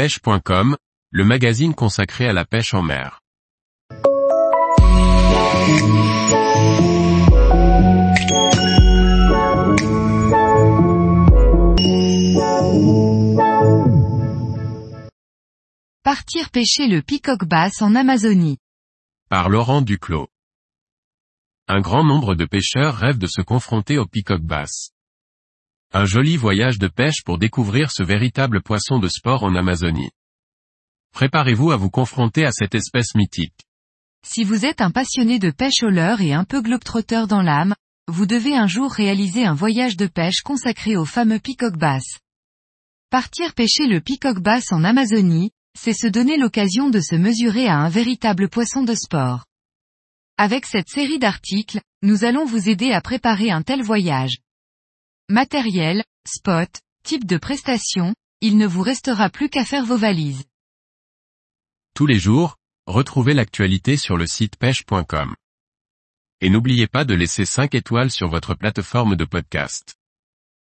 pêche.com, le magazine consacré à la pêche en mer. Partir pêcher le peacock bass en Amazonie. Par Laurent Duclos. Un grand nombre de pêcheurs rêvent de se confronter au peacock bass. Un joli voyage de pêche pour découvrir ce véritable poisson de sport en Amazonie. Préparez-vous à vous confronter à cette espèce mythique. Si vous êtes un passionné de pêche au leurre et un peu globe-trotteur dans l'âme, vous devez un jour réaliser un voyage de pêche consacré au fameux peacock bass. Partir pêcher le peacock bass en Amazonie, c'est se donner l'occasion de se mesurer à un véritable poisson de sport. Avec cette série d'articles, nous allons vous aider à préparer un tel voyage. Matériel, spot, type de prestation, il ne vous restera plus qu'à faire vos valises. Tous les jours, retrouvez l'actualité sur le site pêche.com. Et n'oubliez pas de laisser 5 étoiles sur votre plateforme de podcast.